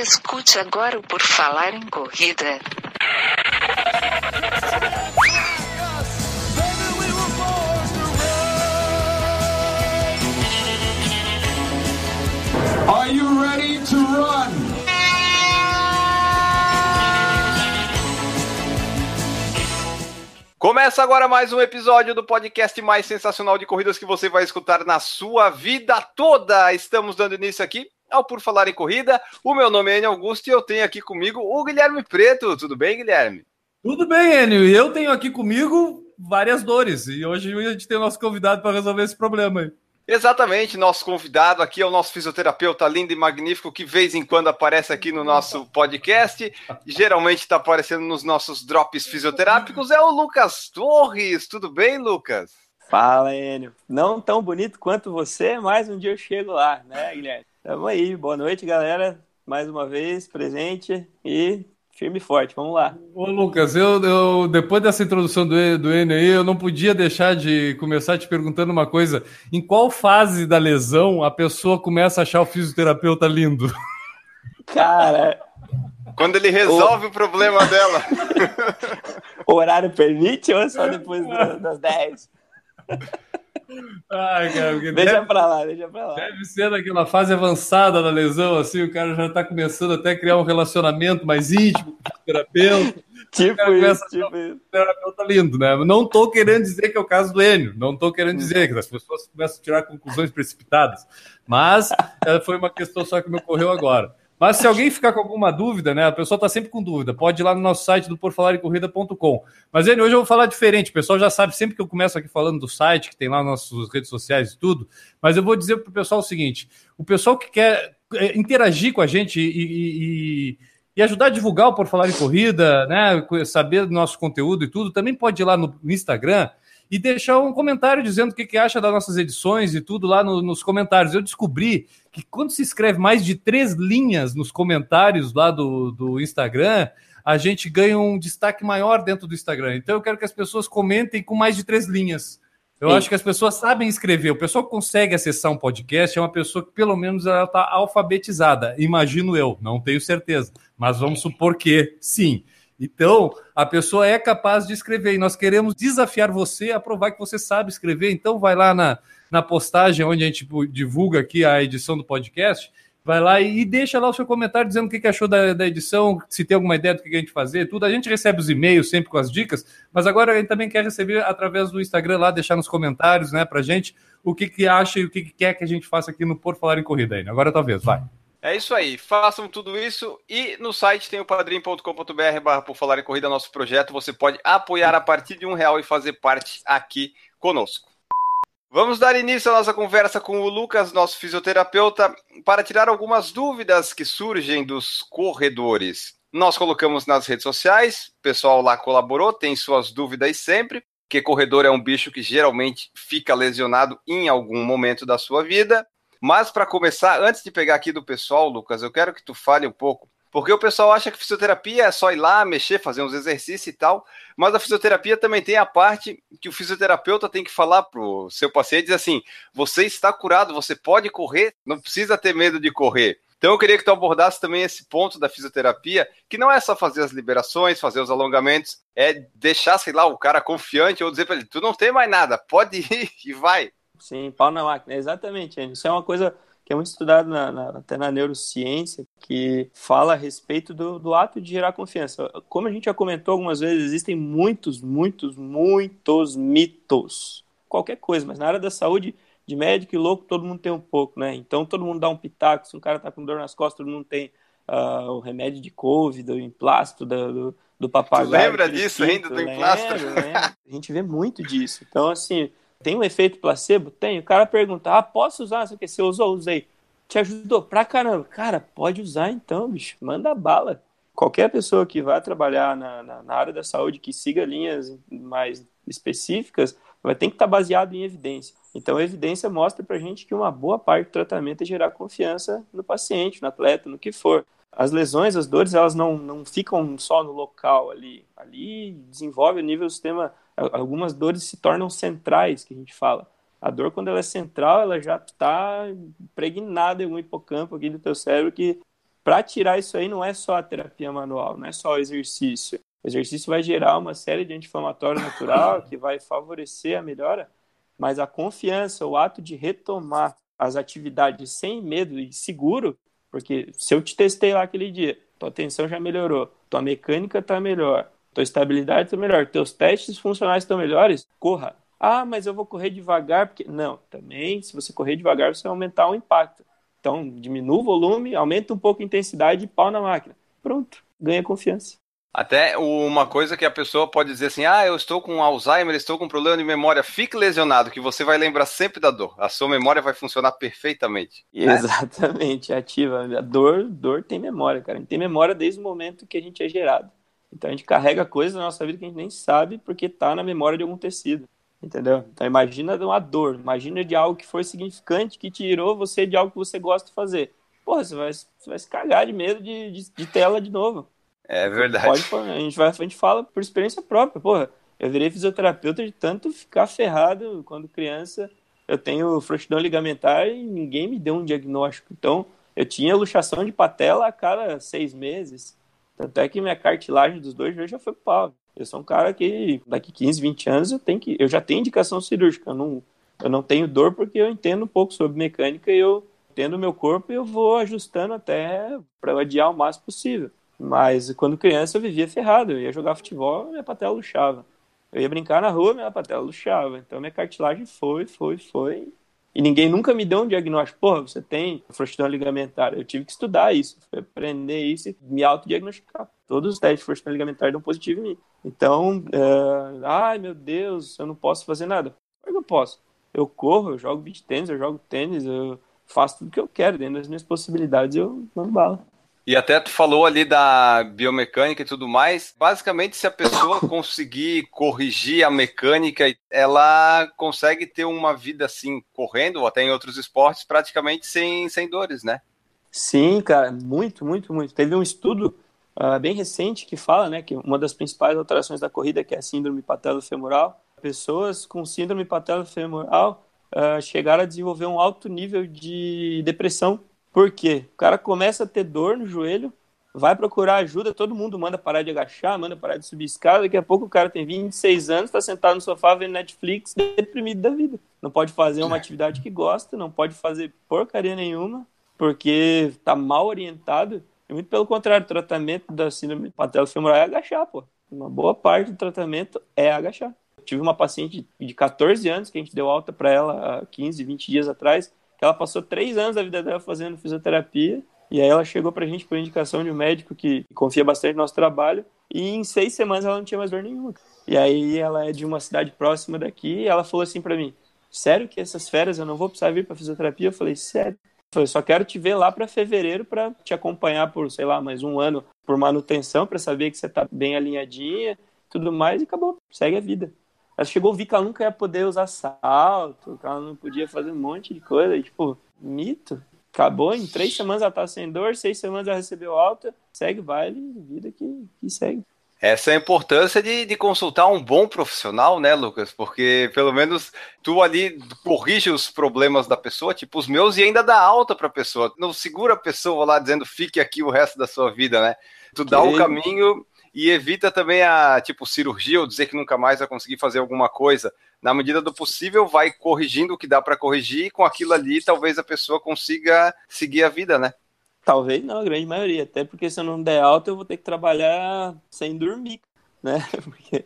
Escute agora o Por Falar em Corrida. Are you ready to run? Começa agora mais um episódio do podcast mais sensacional de corridas que você vai escutar na sua vida toda. Estamos dando início aqui ao Por Falar em Corrida. O meu nome é Enio Augusto e eu tenho aqui comigo o Guilherme Preto. Tudo bem, Guilherme? Tudo bem, Enio. E eu tenho aqui comigo várias dores. E hoje a gente tem o nosso convidado para resolver esse problema aí. Exatamente, nosso convidado aqui é o nosso fisioterapeuta lindo e magnífico que vez em quando aparece aqui no nosso podcast. Geralmente está aparecendo nos nossos drops fisioterápicos. É o Lucas Torres. Tudo bem, Lucas? Fala, Enio. Não tão bonito quanto você, mas um dia eu chego lá, né, Guilherme? Tamo aí. Boa noite, galera. Mais uma vez, presente e firme e forte. Vamos lá. Ô, Lucas, eu, eu depois dessa introdução do, do Enio aí, eu não podia deixar de começar te perguntando uma coisa. Em qual fase da lesão a pessoa começa a achar o fisioterapeuta lindo? Cara, Quando ele resolve o problema dela. o horário permite ou é só depois da- das 10? Ai, cara, Deixa deve, pra lá, deixa pra lá. deve ser naquela fase avançada da lesão, assim, o cara já tá começando até a criar um relacionamento mais íntimo com o fisioterapeuta. Tipo cara isso, a- tipo isso. terapeuta lindo, né? Não tô querendo dizer que é o caso do Enio, não tô querendo dizer que as pessoas começam a tirar conclusões precipitadas, mas eh, foi uma questão só que me ocorreu agora. Mas se alguém ficar com alguma dúvida, né? A pessoa está sempre com dúvida, pode ir lá no nosso site do porfalarecorrida.com. Mas hoje eu vou falar diferente. O pessoal já sabe sempre que eu começo aqui falando do site, que tem lá nossas redes sociais e tudo. Mas eu vou dizer para o pessoal o seguinte: o pessoal que quer eh, interagir com a gente e- e- e ajudar a divulgar o Por Falar em Corrida, né? Saber do nosso conteúdo e tudo, também pode ir lá no Instagram e deixar um comentário dizendo o que, que acha das nossas edições e tudo lá no- nos comentários. Eu descobri que quando se escreve mais de três linhas nos comentários lá do, do Instagram, a gente ganha um destaque maior dentro do Instagram. Então eu quero que as pessoas comentem com mais de três linhas. Eu Sim. acho que as pessoas sabem escrever. O pessoal que consegue acessar um podcast é uma pessoa que pelo menos ela está alfabetizada. Imagino eu, não tenho certeza, mas vamos supor que sim. Então, a pessoa é capaz de escrever e nós queremos desafiar você a provar que você sabe escrever. Então, vai lá na, na postagem onde a gente divulga aqui a edição do podcast, vai lá e, deixa lá o seu comentário dizendo o que, achou da, da edição, se tem alguma ideia do que a gente fazer, tudo. A gente recebe os e-mails sempre com as dicas, mas agora a gente também quer receber através do Instagram lá, deixar nos comentários, né, pra gente o que, que acha e o que, que quer que a gente faça aqui no Por Falar em Corrida aí. Agora talvez, vai. É isso aí, façam tudo isso e no site tem o padrim.com.br barra por falar em corrida, nosso projeto. Você pode apoiar a partir de um real e fazer parte aqui conosco. Vamos dar início à nossa conversa com o Lucas, nosso fisioterapeuta, para tirar algumas dúvidas que surgem dos corredores. Nós colocamos nas redes sociais, o pessoal lá colaborou, tem suas dúvidas sempre, porque corredor é um bicho que geralmente fica lesionado em algum momento da sua vida. Mas para começar, antes de pegar aqui do pessoal, Lucas, eu quero que tu fale um pouco, porque o pessoal acha que fisioterapia é só ir lá, mexer, fazer uns exercícios e tal, mas a fisioterapia também tem a parte que o fisioterapeuta tem que falar pro seu paciente, assim, você está curado, você pode correr, não precisa ter medo de correr. Então eu queria que tu abordasse também esse ponto da fisioterapia, que não é só fazer as liberações, fazer os alongamentos, é deixar, sei lá, o cara confiante ou dizer para ele, tu não tem mais nada, pode ir e vai. Sim, pau na máquina. Exatamente. Isso é uma coisa que é muito estudado na, na- até na neurociência, que fala a respeito do, do ato de gerar confiança. Como a gente já comentou algumas vezes, existem muitos, muitos, muitos mitos. Qualquer coisa, mas na área da saúde, de médico e louco, todo mundo tem um pouco, né? Então todo mundo dá um pitaco. Se um cara tá com dor nas costas, todo mundo tem ah, o remédio de Covid, o emplasto do, do papagaio. lembra do disso ainda, do emplasto? lembro, lembro. A gente vê muito disso. Então, assim, tem um efeito placebo? Tem. O cara pergunta, ah, posso usar? Não sei o que, você usou? Usei. Te ajudou pra caramba. Cara, pode usar então, bicho. Manda bala. Qualquer pessoa que vá trabalhar na, na, na área da saúde, que siga linhas mais específicas, vai ter que estar baseado em evidência. Então, a evidência mostra pra gente que uma boa parte do tratamento é gerar confiança no paciente, no atleta, no que for. As lesões, as dores, elas não, não ficam só no local ali. Ali desenvolve o nível do sistema. Algumas dores se tornam centrais, que a gente fala. A dor, quando ela é central, ela já está impregnada em um hipocampo aqui do teu cérebro que para tirar isso aí não é só a terapia manual, não é só o exercício. O exercício vai gerar uma série de anti-inflamatório natural que vai favorecer a melhora, mas a confiança, o ato de retomar as atividades sem medo e seguro, porque se eu te testei lá aquele dia, tua atenção já melhorou, tua mecânica está melhor, tua estabilidade está melhor, teus testes funcionais estão melhores, corra. Ah, mas eu vou correr devagar, porque. Não, também, se você correr devagar, você vai aumentar o impacto. Então, diminua o volume, aumenta um pouco a intensidade e pau na máquina. Pronto, ganha confiança. Até uma coisa que a pessoa pode dizer assim: ah, eu estou com Alzheimer, estou com problema de memória, fique lesionado, que você vai lembrar sempre da dor. A sua memória vai funcionar perfeitamente. Né? Exatamente, ativa. A dor, dor tem memória, cara. A gente tem memória desde o momento que a gente é gerado. Então a gente carrega coisas na nossa vida que a gente nem sabe porque está na memória de algum tecido. Entendeu? Então imagina de uma dor, imagina de algo que foi significante, que tirou você de algo que você gosta de fazer. Porra, você vai, você vai se cagar de medo de, de, de tela de novo. É verdade. Pode, a, gente vai, a gente fala por experiência própria. Porra, eu virei fisioterapeuta de tanto ficar ferrado quando criança. Eu tenho frouxidão ligamentar e ninguém me deu um diagnóstico. Então, eu tinha luxação de patela a cada seis meses. Tanto é que minha cartilagem dos dois joelhos já foi pro pau. Eu sou um cara que daqui 15, 20 anos eu tenho que eu já tenho indicação cirúrgica, eu não eu não tenho dor porque eu entendo um pouco sobre mecânica e eu entendo o meu corpo e eu vou ajustando até para adiar o máximo possível. Mas quando criança eu vivia ferrado, eu ia jogar futebol, minha patela luxava. Eu ia brincar na rua, minha patela luxava. Então minha cartilagem foi, foi, foi. E ninguém nunca me deu um diagnóstico. Porra, você tem frouxidão ligamentar. Eu tive que estudar isso, aprender isso e me autodiagnosticar. Todos os testes de frouxidão ligamentar dão positivo em mim. Então, uh, ai meu Deus, eu não posso fazer nada. Como é eu posso? Eu corro, eu jogo beat tênis, eu jogo tênis, eu faço tudo que eu quero, dentro das minhas possibilidades eu mando bala. E até tu falou ali da biomecânica e tudo mais. Basicamente, se a pessoa conseguir corrigir a mecânica, ela consegue ter uma vida assim, correndo, ou até em outros esportes, praticamente sem, sem dores, né? Sim, cara, muito, muito, muito. Teve um estudo uh, bem recente que fala, né, que uma das principais alterações da corrida que é a síndrome patelofemoral. Pessoas com síndrome patelofemoral uh, chegaram a desenvolver um alto nível de depressão. Por quê? O cara começa a ter dor no joelho, vai procurar ajuda, todo mundo manda parar de agachar, manda parar de subir escada, daqui a pouco o cara tem 26 anos, está sentado no sofá vendo Netflix, deprimido da vida. Não pode fazer uma atividade que gosta, não pode fazer porcaria nenhuma, porque está mal orientado e muito pelo contrário, o tratamento da síndrome patelofemoral é agachar, pô. Uma boa parte do tratamento é agachar. Eu tive uma paciente de 14 anos que a gente deu alta para ela há 15, 20 dias atrás, que ela passou três anos da vida dela fazendo fisioterapia, e aí ela chegou pra gente por indicação de um médico que confia bastante no nosso trabalho, e em seis semanas ela não tinha mais dor nenhuma. E aí ela é de uma cidade próxima daqui, e ela falou assim para mim, sério que essas férias eu não vou precisar vir para fisioterapia? Eu falei, sério. Eu só quero te ver lá para fevereiro para te acompanhar por, sei lá, mais um ano por manutenção, para saber que você tá bem alinhadinha, tudo mais, e acabou. Segue a vida. Ela chegou a ver que ela nunca ia poder usar salto, que ela não podia fazer um monte de coisa, e, tipo, mito. Acabou, em três semanas ela tá sem dor, seis semanas ela recebeu alta, segue baile, vida que, que segue. Essa é a importância de, de, consultar um bom profissional, né, Lucas? Porque pelo menos tu ali corrige os problemas da pessoa, tipo os meus, e ainda dá alta para a pessoa. Não segura a pessoa lá dizendo fique aqui o resto da sua vida, né? Tu dá o um caminho e evita também a tipo cirurgia ou dizer que nunca mais vai conseguir fazer alguma coisa. Na medida do possível, vai corrigindo o que dá para corrigir, e com aquilo ali talvez a pessoa consiga seguir a vida, né? Talvez não, a grande maioria. Até porque se eu não der alta, eu vou ter que trabalhar sem dormir, né? Porque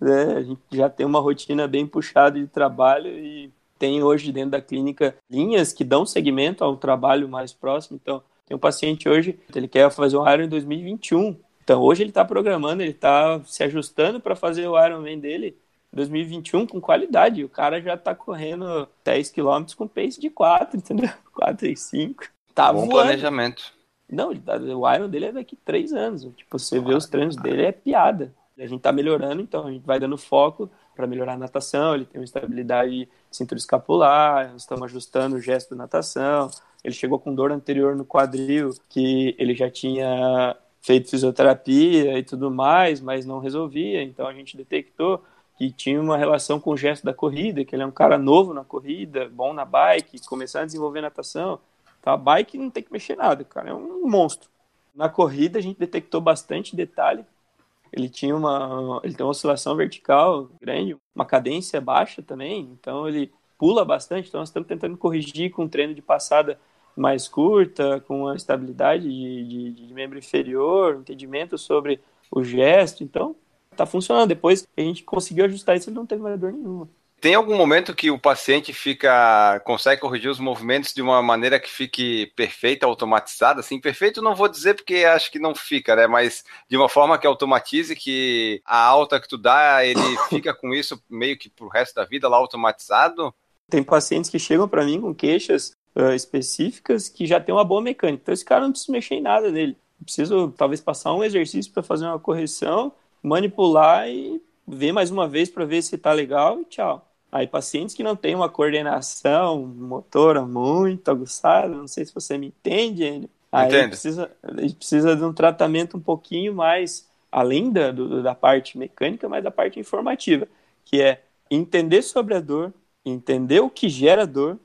né, a gente já tem uma rotina bem puxada de trabalho e tem hoje dentro da clínica linhas que dão segmento ao trabalho mais próximo. Então, tem um paciente hoje, ele quer fazer um Iron em 2021. Então, hoje ele está programando, ele está se ajustando para fazer o Ironman dele 2021 com qualidade. O cara já está correndo 10 km com pace de 4, entendeu? 4 e 5. Tá Bom voando. planejamento. Não, tá, o Iron dele é daqui três anos. Tipo, você vê os treinos dele, é piada. A gente tá melhorando, então a gente vai dando foco para melhorar a natação. Ele tem uma estabilidade cintura escapular, estamos ajustando o gesto da natação. Ele chegou com dor anterior no quadril, que ele já tinha feito fisioterapia e tudo mais, mas não resolvia. Então a gente detectou que tinha uma relação com o gesto da corrida, que ele é um cara novo na corrida, bom na bike, começar a desenvolver natação. Tá? A bike não tem que mexer nada, cara. É um monstro. Na corrida a gente detectou bastante detalhe. Ele tinha uma, ele tem uma oscilação vertical grande, uma cadência baixa também, então ele pula bastante. Então nós estamos tentando corrigir com um treino de passada mais curta, com uma estabilidade de, de, de membro inferior, entendimento sobre o gesto. Então tá funcionando. Depois a gente conseguiu ajustar isso, ele não teve mais dor nenhuma. Tem algum momento que o paciente fica consegue corrigir os movimentos de uma maneira que fique perfeita, automatizada? Assim, perfeito não vou dizer porque acho que não fica, né? Mas de uma forma que automatize que a alta que tu dá, ele fica com isso meio que pro resto da vida lá automatizado? Tem pacientes que chegam para mim com queixas uh, específicas que já tem uma boa mecânica. Então esse cara não precisa mexer em nada nele. preciso talvez passar um exercício para fazer uma correção, manipular e ver mais uma vez para ver se tá legal e tchau. Aí, pacientes que não têm uma coordenação motora muito aguçada, não sei se você me entende, ele. Aí ele precisa, precisa de um tratamento um pouquinho mais, além da, do, da parte mecânica, mas da parte informativa, que é entender sobre a dor, entender o que gera dor,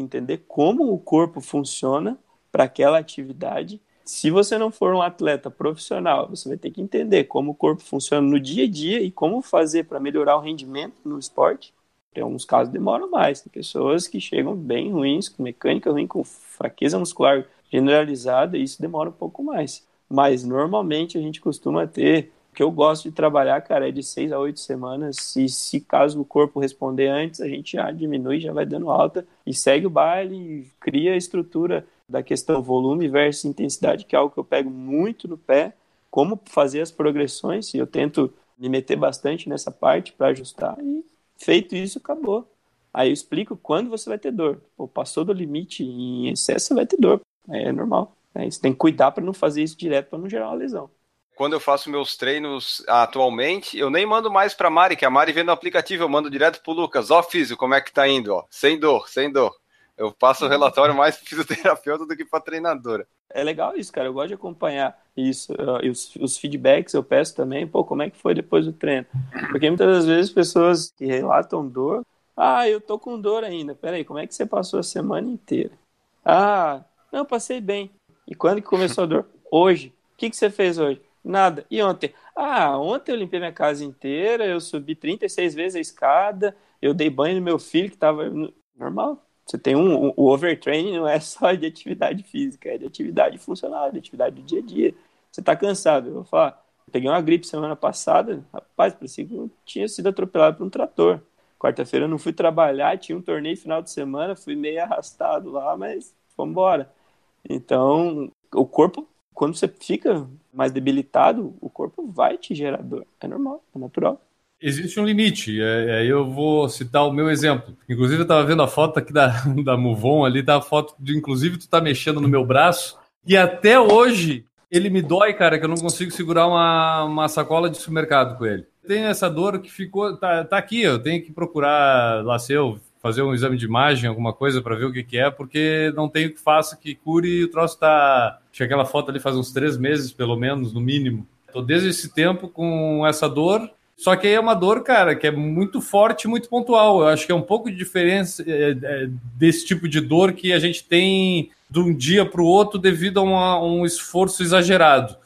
entender como o corpo funciona para aquela atividade. Se você não for um atleta profissional, você vai ter que entender como o corpo funciona no dia a dia e como fazer para melhorar o rendimento no esporte. Em alguns casos demoram mais. Tem pessoas que chegam bem ruins, com mecânica ruim, com fraqueza muscular generalizada, e isso demora um pouco mais. Mas normalmente a gente costuma ter. Que eu gosto de trabalhar, cara, é de seis a oito semanas. E se caso o corpo responder antes, a gente já diminui, já vai dando alta e segue o baile, cria a estrutura da questão volume versus intensidade, que é algo que eu pego muito no pé. Como fazer as progressões, e eu tento me meter bastante nessa parte para ajustar e Feito isso, acabou. Aí eu explico quando você vai ter dor. Pô, passou do limite em excesso, você vai ter dor. É normal. Né? Você tem que cuidar para não fazer isso direto para não gerar uma lesão. Quando eu faço meus treinos atualmente, eu nem mando mais para Mari, que a Mari vê no aplicativo, eu mando direto pro Lucas. Ó, físico, como é que tá indo, ó. Sem dor, sem dor. Eu passo o relatório mais para fisioterapeuta do que para treinadora. É legal isso, cara. Eu gosto de acompanhar isso. E os, os, feedbacks eu peço também, pô, como é que foi depois do treino? Porque muitas das vezes pessoas que relatam dor, ah, eu tô com dor ainda. Peraí, como é que você passou a semana inteira? Ah, não, passei bem. E quando que começou a dor? Hoje. O que, que você fez hoje? Nada. E ontem? Ah, ontem eu limpei minha casa inteira, eu subi 36 vezes a escada, eu dei banho no meu filho que tava normal. Você tem um, o overtraining não é só de atividade física, é de atividade funcional, de atividade do dia a dia. Você está cansado, eu vou falar, eu peguei uma gripe semana passada, rapaz, parecia que eu tinha sido atropelado por um trator. Quarta-feira eu não fui trabalhar, tinha um torneio final de semana, fui meio arrastado lá, mas vamos embora. Então, o corpo, quando você fica mais debilitado, o corpo vai te gerar dor. É normal, é natural. Existe um limite, é, aí eu vou citar o meu exemplo. Inclusive, eu estava vendo a foto aqui da, da Muvon ali, tá a foto de, inclusive, tu tá mexendo no meu braço, e até hoje ele me dói, cara, que eu não consigo segurar uma, uma sacola de supermercado com ele. Tem essa dor que ficou, tá, tá aqui, eu tenho que procurar lá seu, fazer um exame de imagem, alguma coisa para ver o que, que é, porque não tem o que faça que cure e o troço tá. Tinha aquela foto ali faz uns três meses, pelo menos, no mínimo. Tô desde esse tempo com essa dor só que aí é uma dor, cara, que é muito forte, muito pontual. Eu acho que é um pouco de diferença é, é, desse tipo de dor que a gente tem de um dia para o outro devido a uma, um esforço exagerado.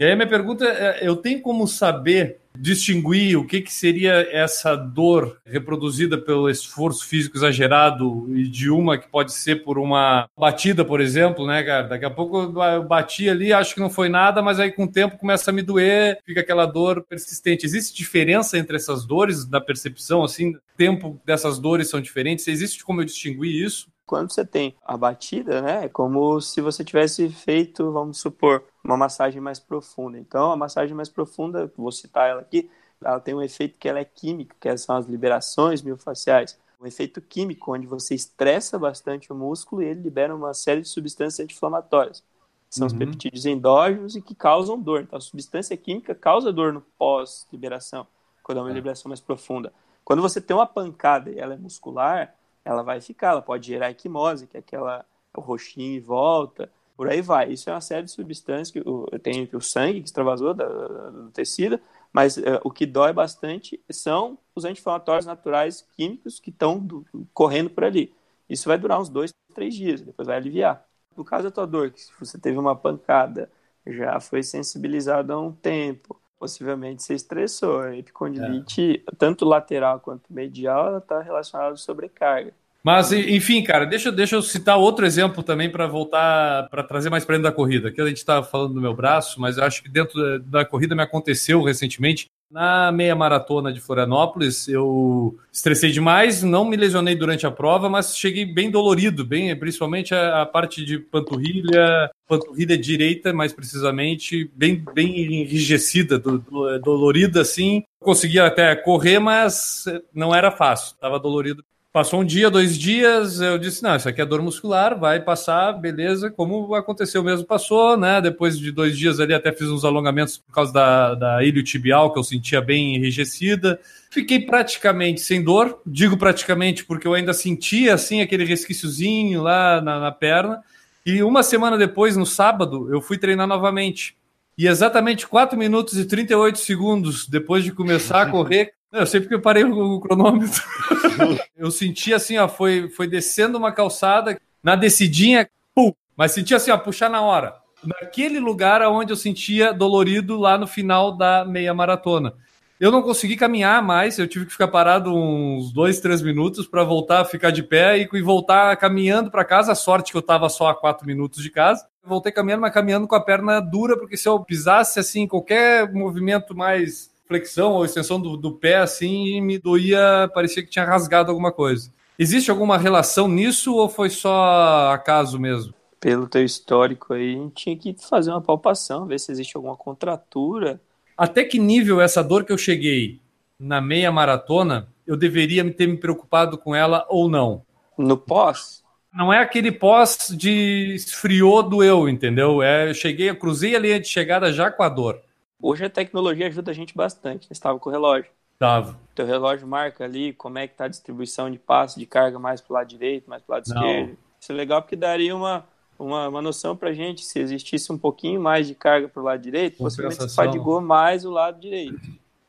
E aí minha pergunta é: eu tenho como saber distinguir o que, que seria essa dor reproduzida pelo esforço físico exagerado e de uma que pode ser por uma batida, por exemplo, né, cara? Daqui a pouco eu bati ali, acho que não foi nada, mas aí com o tempo começa a me doer, fica aquela dor persistente. Existe diferença entre essas dores da percepção, assim? Tempo dessas dores são diferentes? Existe como eu distinguir isso? Quando você tem a batida, né, é como se você tivesse feito, vamos supor, uma massagem mais profunda. Então, a massagem mais profunda, vou citar ela aqui, ela tem um efeito que ela é química, que são as liberações miofaciais. Um efeito químico, onde você estressa bastante o músculo e ele libera uma série de substâncias anti-inflamatórias. São uhum. os peptídeos endógenos e que causam dor. Então, a substância química causa dor no pós-liberação, quando é uma é. liberação mais profunda. Quando você tem uma pancada e ela é muscular, ela vai ficar, ela pode gerar equimose, que é aquela o roxinho em volta, por aí vai. Isso é uma série de substâncias que tem o sangue que extravasou do tecido, mas uh, o que dói bastante são os anti-inflamatórios naturais químicos que estão correndo por ali. Isso vai durar uns dois, três dias, depois vai aliviar. No caso da tua dor, que você teve uma pancada, já foi sensibilizado há um tempo. Possivelmente você estressou. A epicondilite, é. tanto lateral quanto medial, ela está relacionada à sobrecarga. Mas, enfim, cara, deixa, deixa eu citar outro exemplo também para voltar, para trazer mais para dentro da corrida. Aqui a gente estava falando do meu braço, mas acho que dentro da, da corrida me aconteceu recentemente. Na meia maratona de Florianópolis, eu estressei demais, não me lesionei durante a prova, mas cheguei bem dolorido, bem, principalmente a, a parte de panturrilha, panturrilha direita, mais precisamente, bem, bem enrijecida, do, do, dolorida assim. Conseguia até correr, mas não era fácil, estava dolorido Passou um dia, dois dias, eu disse, não, isso aqui é dor muscular, vai passar, beleza, como aconteceu mesmo, passou, né? Depois de dois dias ali, até fiz uns alongamentos por causa da, da iliotibial, que eu sentia bem enrijecida. Fiquei praticamente sem dor, digo praticamente porque eu ainda sentia, assim, aquele resquíciozinho lá na, na perna. E uma semana depois, no sábado, eu fui treinar novamente. E exatamente 4 minutos e 38 segundos depois de começar a correr, eu sei porque eu parei o cronômetro. eu senti assim, ó, foi, foi descendo uma calçada, na descidinha, pum, mas senti assim, ó, puxar na hora. Naquele lugar onde eu sentia dolorido lá no final da meia maratona. Eu não consegui caminhar mais, eu tive que ficar parado uns dois, três minutos para voltar a ficar de pé e, e voltar caminhando para casa. A sorte que eu estava só a quatro minutos de casa. voltei caminhando, mas caminhando com a perna dura, porque se eu pisasse assim, qualquer movimento mais flexão ou extensão do, do pé assim e me doía, parecia que tinha rasgado alguma coisa. Existe alguma relação nisso ou foi só acaso mesmo? Pelo teu histórico aí, a gente tinha que fazer uma palpação, ver se existe alguma contratura. Até que nível essa dor que eu cheguei na meia maratona, eu deveria ter me preocupado com ela ou não? No pós? Não é aquele pós de esfriou, doeu, entendeu? É, eu cheguei, eu cruzei a linha de chegada já com a dor. Hoje a tecnologia ajuda a gente bastante. Você estava com o relógio. Estava. Teu relógio marca ali como é que está a distribuição de passo, de carga mais para o lado direito, mais para o lado Não. esquerdo. Isso é legal porque daria uma, uma, uma noção para gente. Se existisse um pouquinho mais de carga para o lado direito, possivelmente você fadigou mais o lado direito.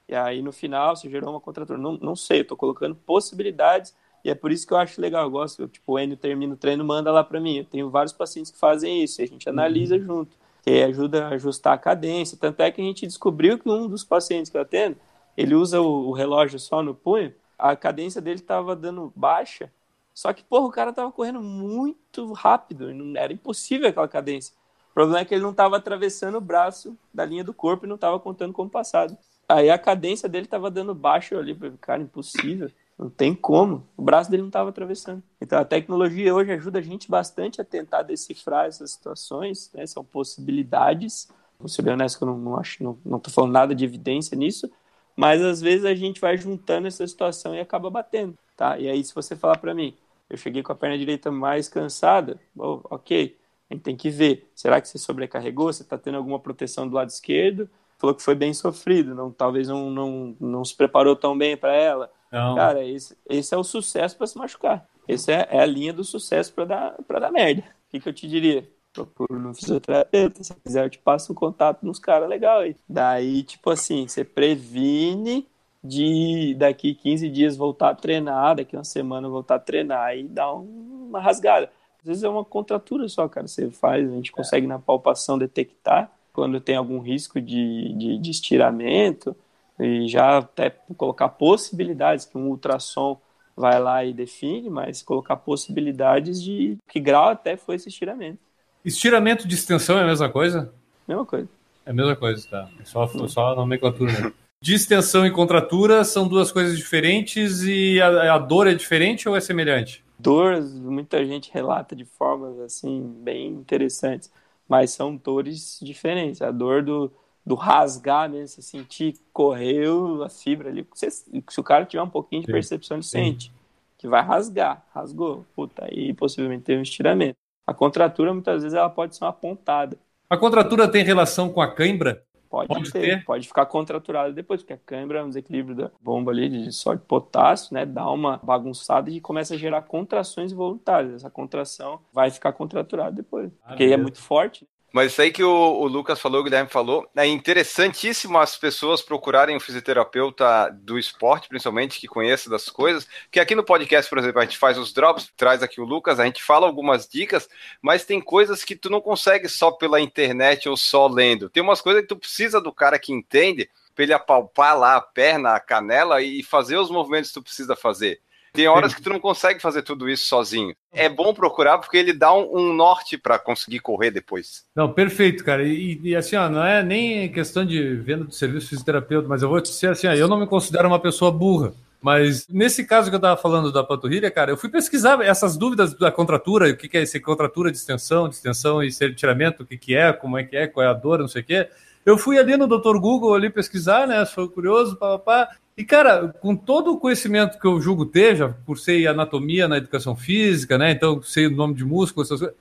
E aí no final você gerou uma contratura. Não, não sei, eu estou colocando possibilidades e é por isso que eu acho legal. Eu gosto, tipo, o Enio termina o treino, manda lá para mim. Eu tenho vários pacientes que fazem isso, a gente analisa uhum. junto que ajuda a ajustar a cadência. Tanto é que a gente descobriu que um dos pacientes que eu atendo, ele usa o, o relógio só no punho, a cadência dele estava dando baixa, só que, porra, o cara estava correndo muito rápido, não, era impossível aquela cadência. O problema é que ele não estava atravessando o braço da linha do corpo e não estava contando como passado. Aí a cadência dele estava dando baixa, ali, cara, impossível. Não tem como. O braço dele não estava atravessando. Então a tecnologia hoje ajuda a gente bastante a tentar decifrar essas situações, né? São possibilidades. Vou ser bem honesto eu não, não acho, não, não tô falando nada de evidência nisso, mas às vezes a gente vai juntando essa situação e acaba batendo, tá? E aí se você falar para mim, eu cheguei com a perna direita mais cansada, oh, ok, a gente tem que ver, será que você sobrecarregou, você está tendo alguma proteção do lado esquerdo? Falou que foi bem sofrido, não, talvez não, não, não se preparou tão bem para ela, não. Cara, esse, esse é o sucesso para se machucar. Esse é, é, a linha do sucesso para dar, pra dar merda. O que, que eu te diria? Procura no fisioterapeuta. Se quiser, eu te passo um contato nos caras legal aí. Daí, tipo assim, você previne de daqui 15 dias voltar a treinar, daqui uma semana voltar a treinar e dar uma rasgada. Às vezes é uma contratura só, cara. Você faz, a gente consegue na palpação detectar quando tem algum risco de, de, de estiramento e já até colocar possibilidades que um ultrassom vai lá e define, mas colocar possibilidades de que grau até foi esse estiramento. Estiramento de extensão é a mesma coisa? Mesma coisa. É a mesma coisa, tá. É só, só a nomenclatura mesmo. Distensão e contratura são duas coisas diferentes e a, a, dor é diferente ou é semelhante? Dor, muita gente relata de formas assim bem interessantes, mas são dores diferentes. A dor do, do rasgar mesmo, você sentir, correu a fibra ali. Você, se o cara tiver um pouquinho de percepção, ele sente que vai rasgar, rasgou, puta, aí possivelmente tem um estiramento. A contratura, muitas vezes, ela pode ser uma pontada. A contratura tem relação com a cãibra? Pode, pode ter, ter, pode ficar contraturada depois, porque a cãibra é um desequilíbrio da bomba ali de sódio de potássio, né? Dá uma bagunçada e começa a gerar contrações involuntárias. Essa contração vai ficar contraturada depois, ah, porque é muito forte. Mas isso aí que o, o, Lucas falou, o Guilherme falou, é interessantíssimo as pessoas procurarem um fisioterapeuta do esporte, principalmente, que conheça das coisas. Que aqui no podcast, por exemplo, a gente faz os drops, traz aqui o Lucas, a gente fala algumas dicas, mas tem coisas que tu não consegue só pela internet ou só lendo. Tem umas coisas que tu precisa do cara que entende para ele apalpar lá a perna, a canela e fazer os movimentos que tu precisa fazer. Tem horas que tu não consegue fazer tudo isso sozinho. É bom procurar porque ele dá um, um norte para conseguir correr depois. Não, perfeito, cara. E, e, assim, ó, não é nem questão de venda de serviço fisioterapeuta, mas eu vou te dizer assim, ó, eu não me considero uma pessoa burra. Mas nesse caso que eu estava falando da panturrilha, cara, eu fui pesquisar essas dúvidas da contratura, o que, que é esse contratura de extensão, de extensão e tiramento, o que, que é, como é que é, qual é a dor, não sei o quê. Eu fui ali no Dr. Google ali pesquisar, né? Sou curioso, papapá. E, cara, com todo o conhecimento que eu julgo ter, já cursei anatomia na educação física, né? Então, sei o nome de músculo, essas coisas.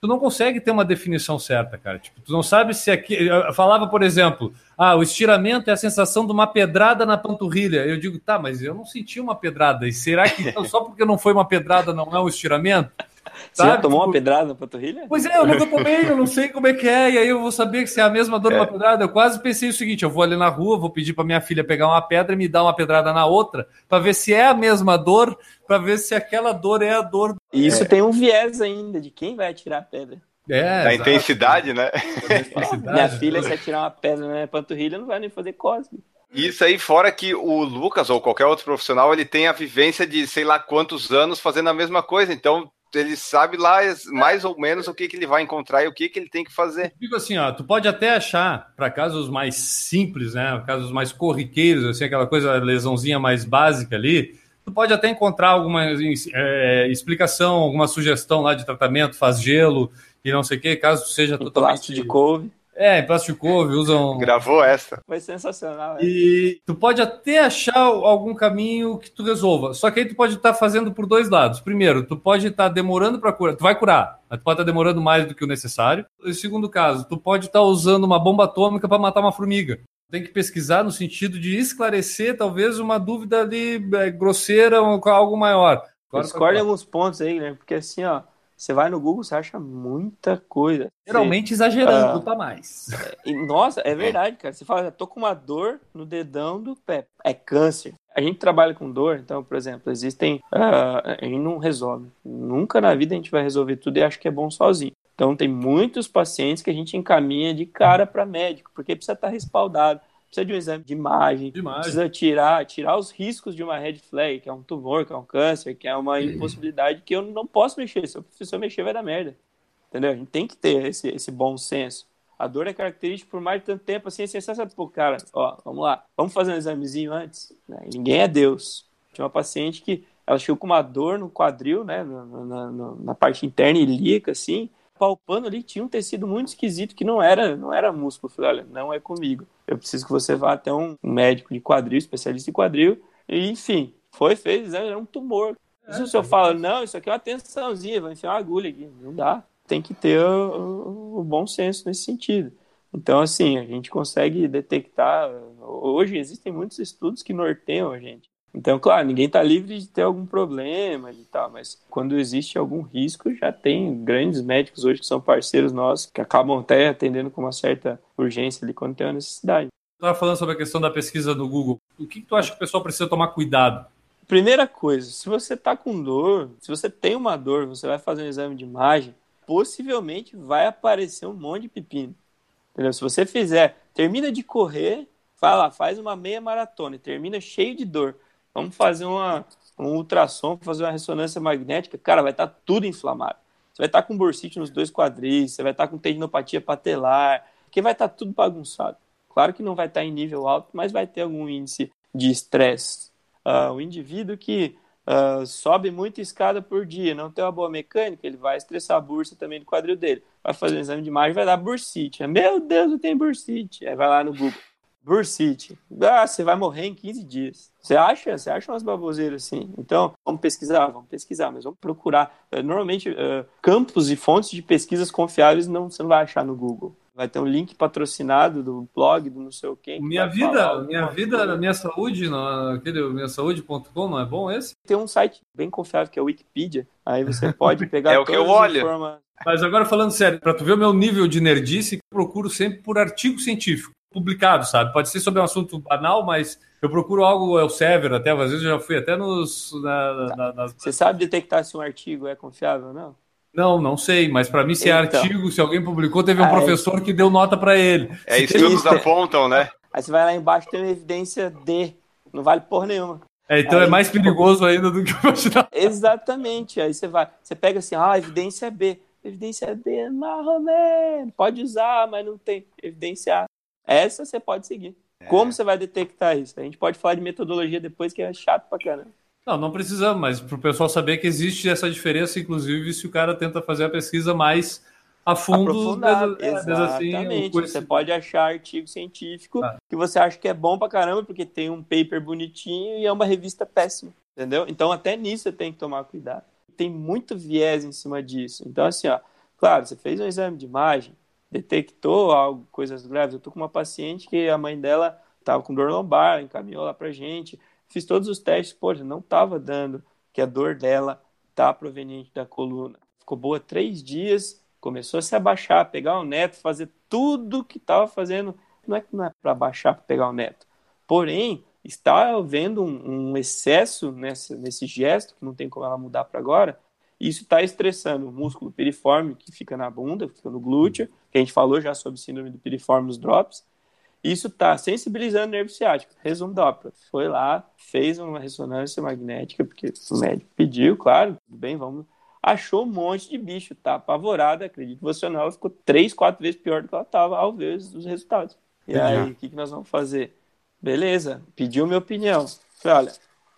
Tu não consegue ter uma definição certa, cara. Tipo, tu não sabe se aqui. Eu falava, por exemplo, ah, o estiramento é a sensação de uma pedrada na panturrilha. Eu digo, tá, mas eu não senti uma pedrada. E será que então, só porque não foi uma pedrada não é um estiramento? Você já tomou tipo... uma pedrada na panturrilha? Pois é, eu nunca tomei, eu não sei como é que é, e aí eu vou saber se é a mesma dor de é. uma pedrada. Eu quase pensei o seguinte: eu vou ali na rua, vou pedir para minha filha pegar uma pedra e me dar uma pedrada na outra, para ver se é a mesma dor, para ver se aquela dor é a dor. E isso é. tem um viés ainda de quem vai atirar a pedra. É, da intensidade, né? Minha filha, se atirar uma pedra na panturrilha, não vai nem fazer cosme. Isso aí, fora que o Lucas ou qualquer outro profissional, ele tem a vivência de sei lá quantos anos fazendo a mesma coisa. Então, ele sabe lá mais ou menos o que, que ele vai encontrar e o que, que ele tem que fazer. Digo assim, ó, tu pode até achar, para casos mais simples, né, casos mais corriqueiros, assim, aquela coisa, lesãozinha mais básica ali, tu pode até encontrar alguma é, explicação, alguma sugestão lá de tratamento, faz gelo e não sei o que, caso seja totalmente... de couve. É, em plástico couve, usam. Gravou essa. Foi sensacional. É. E tu pode até achar algum caminho que tu resolva. Só que aí tu pode estar tá fazendo por dois lados. Primeiro, tu pode estar tá demorando para curar. Tu vai curar, mas tu pode estar tá demorando mais do que o necessário. E segundo caso, tu pode estar tá usando uma bomba atômica para matar uma formiga. Tem que pesquisar no sentido de esclarecer talvez uma dúvida ali é, grosseira ou algo maior. Discorda em alguns pontos aí, né? Porque assim, ó você vai no Google, você acha muita coisa. Geralmente você, exagerando, uh, tá mais. É, nossa, é verdade, cara. Você fala, tô com uma dor no dedão do pé. É câncer. A gente trabalha com dor, então, por exemplo, existem. Uh, a gente não resolve. Nunca na vida a gente vai resolver tudo e acho que é bom sozinho. Então, tem muitos pacientes que a gente encaminha de cara para médico, porque precisa estar respaldado precisa de um exame de imagem, de imagem, precisa tirar, tirar os riscos de uma red flag, que é um tumor, que é um câncer, que é uma impossibilidade que eu não posso mexer. Se eu mexer, vai dar merda. Entendeu? A gente tem que ter esse, esse bom senso. A dor é característica por mais de tanto tempo, assim, é sensacional. Pô, cara, ó, vamos lá, vamos fazer um examezinho antes. Né? Ninguém é Deus. Tinha uma paciente que ela chegou com uma dor no quadril, né, na, na, na parte interna ilíaca, assim, palpando ali, tinha um tecido muito esquisito que não era, não era músculo. Eu falei, olha, não é comigo. Eu preciso que você vá até um médico de quadril, especialista em quadril. E, enfim, foi, fez, era um tumor. Se o senhor fala, não, isso aqui é uma tensãozinha, vai enfiar uma agulha aqui. Não dá. Tem que ter o, o bom senso nesse sentido. Então, assim, a gente consegue detectar. Hoje existem muitos estudos que norteiam a gente. Então, claro, ninguém está livre de ter algum problema e tal, mas quando existe algum risco, já tem grandes médicos hoje que são parceiros nossos, que acabam até atendendo com uma certa urgência ali quando tem uma necessidade. Estava falando sobre a questão da pesquisa do Google. O que, que tu acha que o pessoal precisa tomar cuidado? Primeira coisa, se você está com dor, se você tem uma dor, você vai fazer um exame de imagem, possivelmente vai aparecer um monte de pepino. Entendeu? Se você fizer, termina de correr, vai lá, faz uma meia maratona e termina cheio de dor Vamos fazer uma, um ultrassom, fazer uma ressonância magnética, cara, vai estar tá tudo inflamado. Você vai estar tá com bursite nos dois quadris, você vai estar tá com tendinopatia patelar, que vai estar tá tudo bagunçado. Claro que não vai estar tá em nível alto, mas vai ter algum índice de estresse. Uh, o indivíduo que uh, sobe muita escada por dia, não tem uma boa mecânica, ele vai estressar a bursa também do quadril dele. Vai fazer um exame de imagem, vai dar bursite. Meu Deus, eu tenho bursite. Aí vai lá no Google. Bursite. Ah, você vai morrer em 15 dias. Você acha? Você acha umas baboseiras assim? Então, vamos pesquisar, vamos pesquisar, mas vamos procurar. Uh, normalmente, uh, campos e fontes de pesquisas confiáveis não, você não vai achar no Google. Vai ter um link patrocinado do blog, do não sei o quê. Minha vida, minha vida, minha saúde, não, aquele minhasaúde.com, não é bom esse? Tem um site bem confiável que é o Wikipedia. Aí você pode pegar é o que eu olho. Mas agora falando sério, para tu ver o meu nível de nerdice, eu procuro sempre por artigo científico publicado, sabe? Pode ser sobre um assunto banal, mas eu procuro algo Elsevier até, às vezes eu já fui até nos... Na, na, nas... Você sabe detectar se um artigo é confiável ou não? Não, não sei, mas para mim se é então, artigo, se alguém publicou, teve um aí, professor que deu nota para ele. É, estudos apontam, né? Aí você vai lá embaixo tem uma evidência D, não vale porra nenhuma. É, então aí, é mais perigoso ainda do que eu imaginava. Exatamente, aí você vai, você pega assim, ah, evidência B. Evidência B, marromeno, pode usar, mas não tem evidência A. Essa você pode seguir. É. Como você vai detectar isso? A gente pode falar de metodologia depois, que é chato pra caramba. Não, não precisamos, mas para o pessoal saber que existe essa diferença, inclusive, se o cara tenta fazer a pesquisa mais a fundo. Des, é, Exatamente. Assim, você pode achar artigo científico ah. que você acha que é bom pra caramba, porque tem um paper bonitinho e é uma revista péssima. Entendeu? Então, até nisso você tem que tomar cuidado. Tem muito viés em cima disso. Então, assim, ó, claro, você fez um exame de imagem, detectou algo, coisas graves. Eu tô com uma paciente que a mãe dela estava com dor lombar, encaminhou lá pra gente Fiz todos os testes, pô, não estava dando que a dor dela tá proveniente da coluna. Ficou boa três dias, começou a se abaixar, pegar o neto, fazer tudo que estava fazendo. Não é que não é para baixar para pegar o neto. Porém, está havendo um, um, excesso nesse, nesse gesto, que não tem como ela mudar para agora, isso está estressando o músculo piriforme, que fica na bunda, que fica no glúteo, que a gente falou já sobre síndrome do piriforme nos drops, isso está sensibilizando o nervo ciático. Resumo Doppler. Foi lá, fez uma ressonância magnética, porque o médico pediu, claro, tudo bem, vamos. Achou um monte de bicho, tá apavorada, acredito você ou não, ficou três, quatro vezes pior do que ela estava ao ver os resultados. E aí, o que, que nós vamos fazer? Beleza, pediu minha opinião. Falei, olha,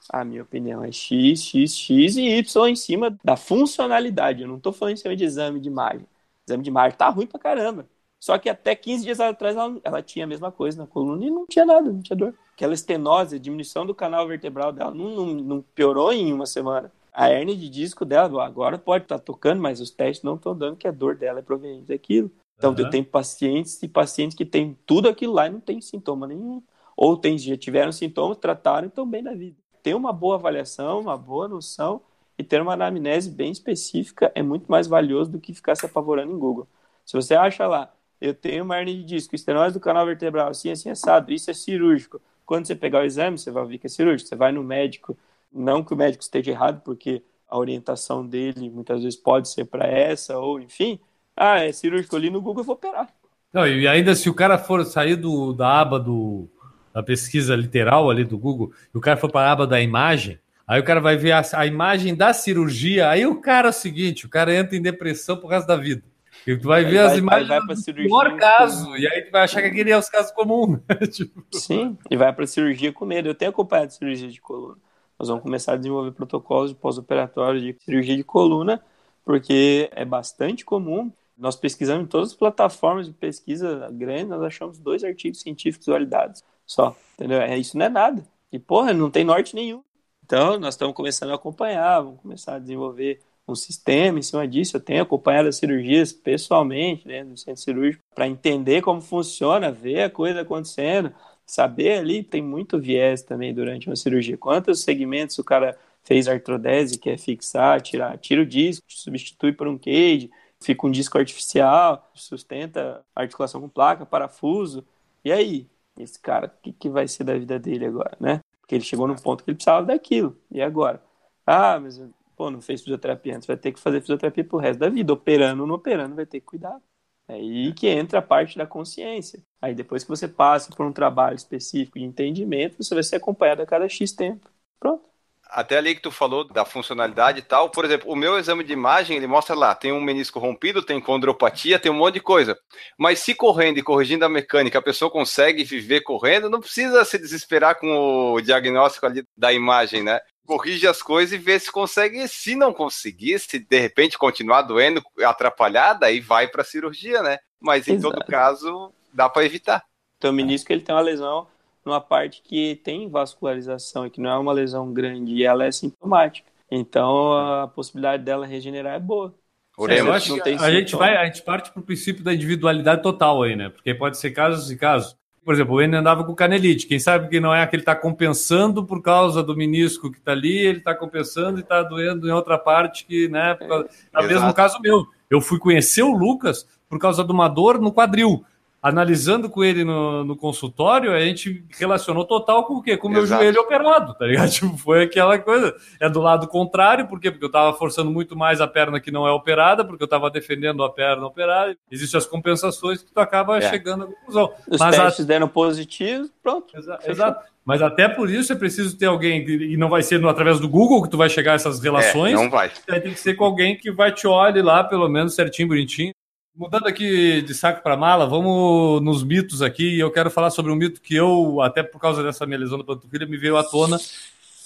a minha opinião é X, X, X e Y em cima da funcionalidade. Eu não estou falando em cima de exame de imagem. Exame de imagem tá ruim pra caramba. Só que até 15 dias atrás ela, ela, tinha a mesma coisa na coluna e não tinha nada, não tinha dor. Aquela estenose, diminuição do canal vertebral dela não, não, não piorou em uma semana. A hernia de disco dela, agora pode estar tá tocando, mas os testes não estão dando que a dor dela é proveniente daquilo. Então, uhum. eu tenho pacientes e pacientes que têm tudo aquilo lá e não tem sintoma nenhum. Ou tem, já tiveram sintomas, trataram e estão bem na vida. Ter uma boa avaliação, uma boa noção e ter uma anamnese bem específica é muito mais valioso do que ficar se apavorando em Google. Se você acha lá, eu tenho uma hernia de disco, estenose do canal vertebral, assim, assim, assado, isso é cirúrgico. Quando você pegar o exame, você vai ver que é cirúrgico. Você vai no médico, não que o médico esteja errado, porque a orientação dele muitas vezes pode ser para essa, ou enfim, ah, é cirúrgico ali no Google, eu vou operar. Não, e ainda se o cara for sair do, da aba do, da pesquisa literal ali do Google, e o cara for para a aba da imagem, aí o cara vai ver a, a imagem da cirurgia, aí o cara é o seguinte, o cara entra em depressão por causa da vida. E tu vai ver as imagens vai, vai do pior caso, e aí tu vai achar que aquele é os casos comuns. Né? tipo... Sim, e vai para cirurgia com medo. Eu tenho acompanhado cirurgia de coluna. Nós vamos começar a desenvolver protocolos de pós-operatório de cirurgia de coluna, porque é bastante comum. Nós pesquisamos em todas as plataformas de pesquisa grande, nós achamos dois artigos científicos validados só, entendeu? É, isso não é nada. E, porra, não tem norte nenhum. Então, nós estamos começando a acompanhar, vamos começar a desenvolver um sistema em cima disso. Eu tenho acompanhado as cirurgias pessoalmente, né, no centro cirúrgico, para entender como funciona, ver a coisa acontecendo, saber ali, tem muito viés também durante uma cirurgia. Quantos segmentos o cara fez artrodese, que é fixar, tirar, tira o disco, substitui por um cage, fica um disco artificial, sustenta articulação com placa, parafuso. E aí, esse cara, o que, que vai ser da vida dele agora, né? Porque ele chegou num ponto que ele precisava daquilo. E agora? Ah, mas pô, não fez fisioterapia antes, vai ter que fazer fisioterapia pro resto da vida. Operando ou não operando, vai ter que cuidar. É aí que entra a parte da consciência. Aí depois que você passa por um trabalho específico de entendimento, você vai ser acompanhado a cada X tempo. Pronto. Até ali que tu falou da funcionalidade e tal, por exemplo, o meu exame de imagem, ele mostra lá, tem um menisco rompido, tem condropatia, tem um monte de coisa. Mas se correndo e corrigindo a mecânica, a pessoa consegue viver correndo, não precisa se desesperar com o diagnóstico ali da imagem, né? corrige as coisas e vê se consegue. Se não conseguir, se de repente continuar doendo, atrapalhada, aí vai para cirurgia, né? Mas em Exato. todo caso, dá para evitar. Então, o menisco ele tem uma lesão numa parte que tem vascularização e que não é uma lesão grande e ela é sintomática. Então, a possibilidade dela regenerar é boa. Oremos. Eu acho Não que tem a gente, vai, a gente parte pro princípio da individualidade total aí, né? Porque pode ser casos e casos. Por exemplo, o N andava com canelite. Quem sabe que não é que ele está compensando por causa do menisco que está ali, ele está compensando e está doendo em outra parte que, né? Por causa... É o Exato. mesmo caso meu. Eu fui conhecer o Lucas por causa de uma dor no quadril. Analisando com ele no, no consultório, a gente relacionou total com o quê? Com o meu Exato. joelho operado, tá ligado? Tipo, foi aquela coisa. É do lado contrário, por quê? Porque eu tava forçando muito mais a perna que não é operada, porque eu tava defendendo a perna operada. Existem as compensações que tu acaba É. chegando à conclusão. Os Mas a- testes deram positivo, pronto. Exa- Fechou. Exato. Mas até por isso é preciso ter alguém, e não vai ser no- através do Google que tu vai chegar a essas É, relações, não vai. Tem que ser com alguém que vai te olhar lá, pelo menos certinho, bonitinho. Mudando aqui de saco para mala, vamos nos mitos aqui. Eu quero falar sobre um mito que eu, até por causa dessa minha lesão da panturrilha, me veio à tona.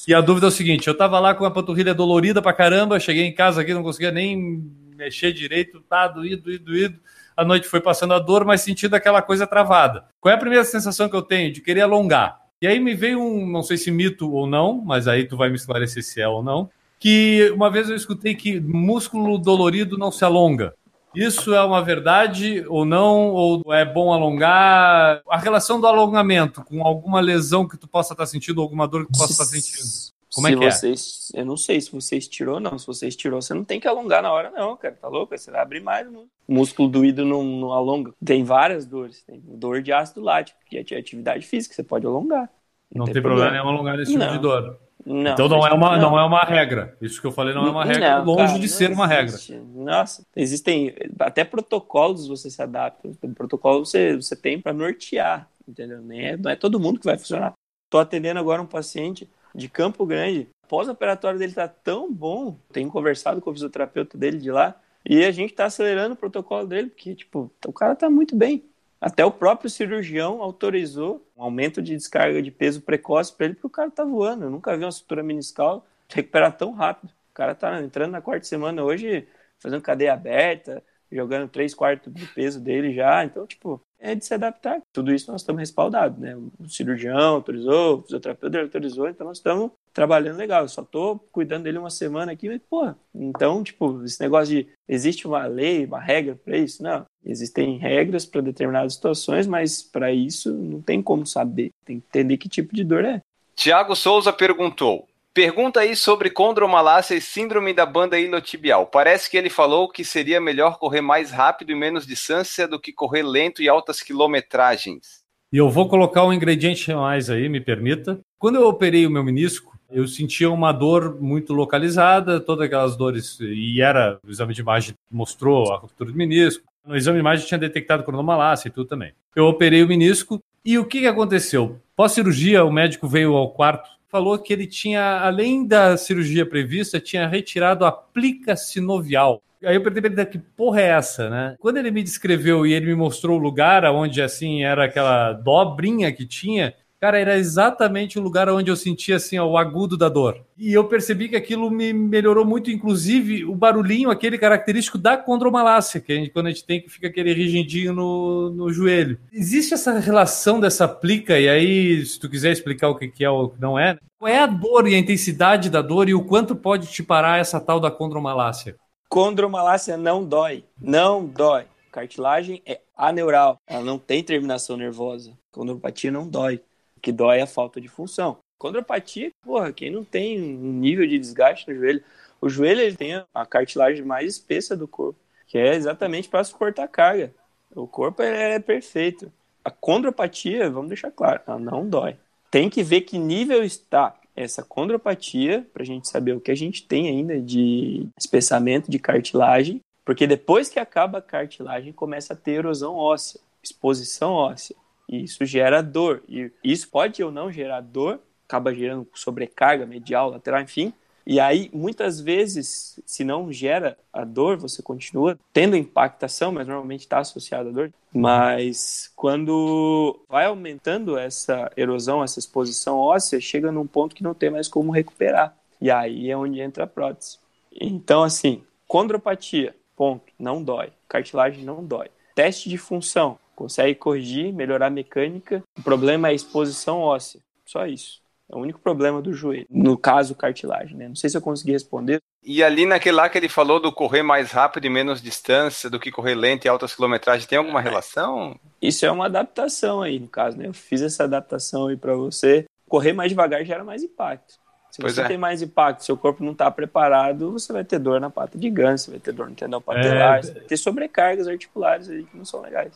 E a dúvida é o seguinte: eu tava lá com a panturrilha dolorida pra caramba, cheguei em casa aqui, não conseguia nem mexer direito, tá doído, doído, doído. A noite foi passando a dor, mas sentindo aquela coisa travada. Qual é a primeira sensação que eu tenho? De querer alongar. E aí me veio um, não sei se mito ou não, mas aí tu vai me esclarecer se é ou não, que uma vez eu escutei que músculo dolorido não se alonga. Isso é uma verdade ou não? Ou é bom alongar? A relação do alongamento com alguma lesão que tu possa estar sentindo, alguma dor que tu possa estar sentindo. Como é se que é? vocês, Eu não sei se você estirou ou não. Se você estirou, você não tem que alongar na hora, não, cara. Tá louco? Você vai abrir mais o músculo. O músculo doído não, não alonga. Tem várias dores. Tem dor de ácido lático, que é atividade física, você pode alongar. Não tem problema nenhum alongar esse tipo Não. de dor. Não, então não é, uma, não. é uma regra. Isso que eu falei não é uma regra, Não, longe cara, de não ser uma regra. Nossa, existem até protocolos você se adapta. Protocolo você, você tem para nortear, entendeu? Nem é, não é todo mundo que vai funcionar. Estou atendendo agora um paciente de Campo Grande. Pós-operatório dele tá tão bom. Tenho conversado com o fisioterapeuta dele de lá. E a gente tá acelerando o protocolo dele, porque, tipo, o cara tá muito bem. Até o próprio cirurgião autorizou um aumento de descarga de peso precoce para ele, porque o cara tá voando. Eu nunca vi uma sutura meniscal recuperar tão rápido. O cara tá entrando na quarta semana hoje, fazendo cadeia aberta, jogando três quartos do peso dele já. Então, tipo, é de se adaptar. Tudo isso nós estamos respaldados, né? O cirurgião autorizou, o fisioterapeuta autorizou, então nós estamos trabalhando legal. Eu só tô cuidando dele uma semana aqui, mas, porra, então, tipo, esse negócio de existe uma lei, uma regra para isso? Não. Existem regras para determinadas situações, mas para isso não tem como saber. Tem que entender que tipo de dor é. Tiago Souza perguntou: Pergunta aí sobre condromalácia e síndrome da banda iliotibial. Parece que ele falou que seria melhor correr mais rápido e menos distância do que correr lento e altas quilometragens. E eu vou colocar um ingrediente mais aí, me permita. Quando eu operei o meu menisco, eu sentia uma dor muito localizada, todas aquelas dores, e era, o exame de imagem mostrou a ruptura do menisco. No exame de imagem tinha detectado cronomalácia e tudo também. Eu operei o menisco, e o que, que aconteceu? Pós-cirurgia, o médico veio ao quarto, falou que ele tinha, além da cirurgia prevista, tinha retirado a plica sinovial. Aí eu perguntei pra ele, que porra é essa, né? Quando ele me descreveu e ele me mostrou o lugar onde, assim, era aquela dobrinha que tinha, cara, era exatamente o lugar onde eu sentia, assim, o agudo da dor. E eu percebi que aquilo me melhorou muito, inclusive o barulhinho, aquele característico da condromalácia, que a gente, quando a gente tem que fica aquele rigidinho no, no joelho. Existe essa relação dessa plica, e aí, se tu quiser explicar o que, que é ou o que não é, qual é a dor e a intensidade da dor e o quanto pode te parar essa tal da condromalácia? Condromalácia não dói. Não dói. Cartilagem é aneural. Ela não tem terminação nervosa. Condropatia não dói. Que dói é a falta de função. Condropatia, porra, quem não tem um nível de desgaste no joelho? O joelho ele tem a cartilagem mais espessa do corpo, que é exatamente para suportar carga. O corpo é perfeito. A condropatia, vamos deixar claro, ela não dói. Tem que ver que nível está essa condropatia para a gente saber o que a gente tem ainda de espessamento de cartilagem, porque depois que acaba a cartilagem começa a ter erosão óssea, exposição óssea, e isso gera dor. E isso pode ou não gerar dor, acaba gerando sobrecarga medial, lateral, enfim. E aí, muitas vezes, se não gera a dor, você continua tendo impactação, mas normalmente está associado à dor. Mas quando vai aumentando essa erosão, essa exposição óssea, chega num ponto que não tem mais como recuperar. E aí é onde entra a prótese. Então, assim, condropatia, ponto, não dói. Cartilagem não dói. Teste de função, consegue corrigir, melhorar a mecânica. O problema é a exposição óssea. Só isso. É o único problema do joelho. No caso, cartilagem, né? Não sei se eu consegui responder. E ali naquele lá que ele falou do correr mais rápido e menos distância do que correr lento e altas quilometragens, tem alguma relação? Isso é uma adaptação aí, no caso, né? Eu fiz essa adaptação aí para você. Correr mais devagar gera mais impacto. Se Pois você é. tem mais impacto, seu corpo não está preparado, você vai ter dor na pata de ganso, você vai ter dor no tendão patelar, É. você vai ter sobrecargas articulares aí que não são legais.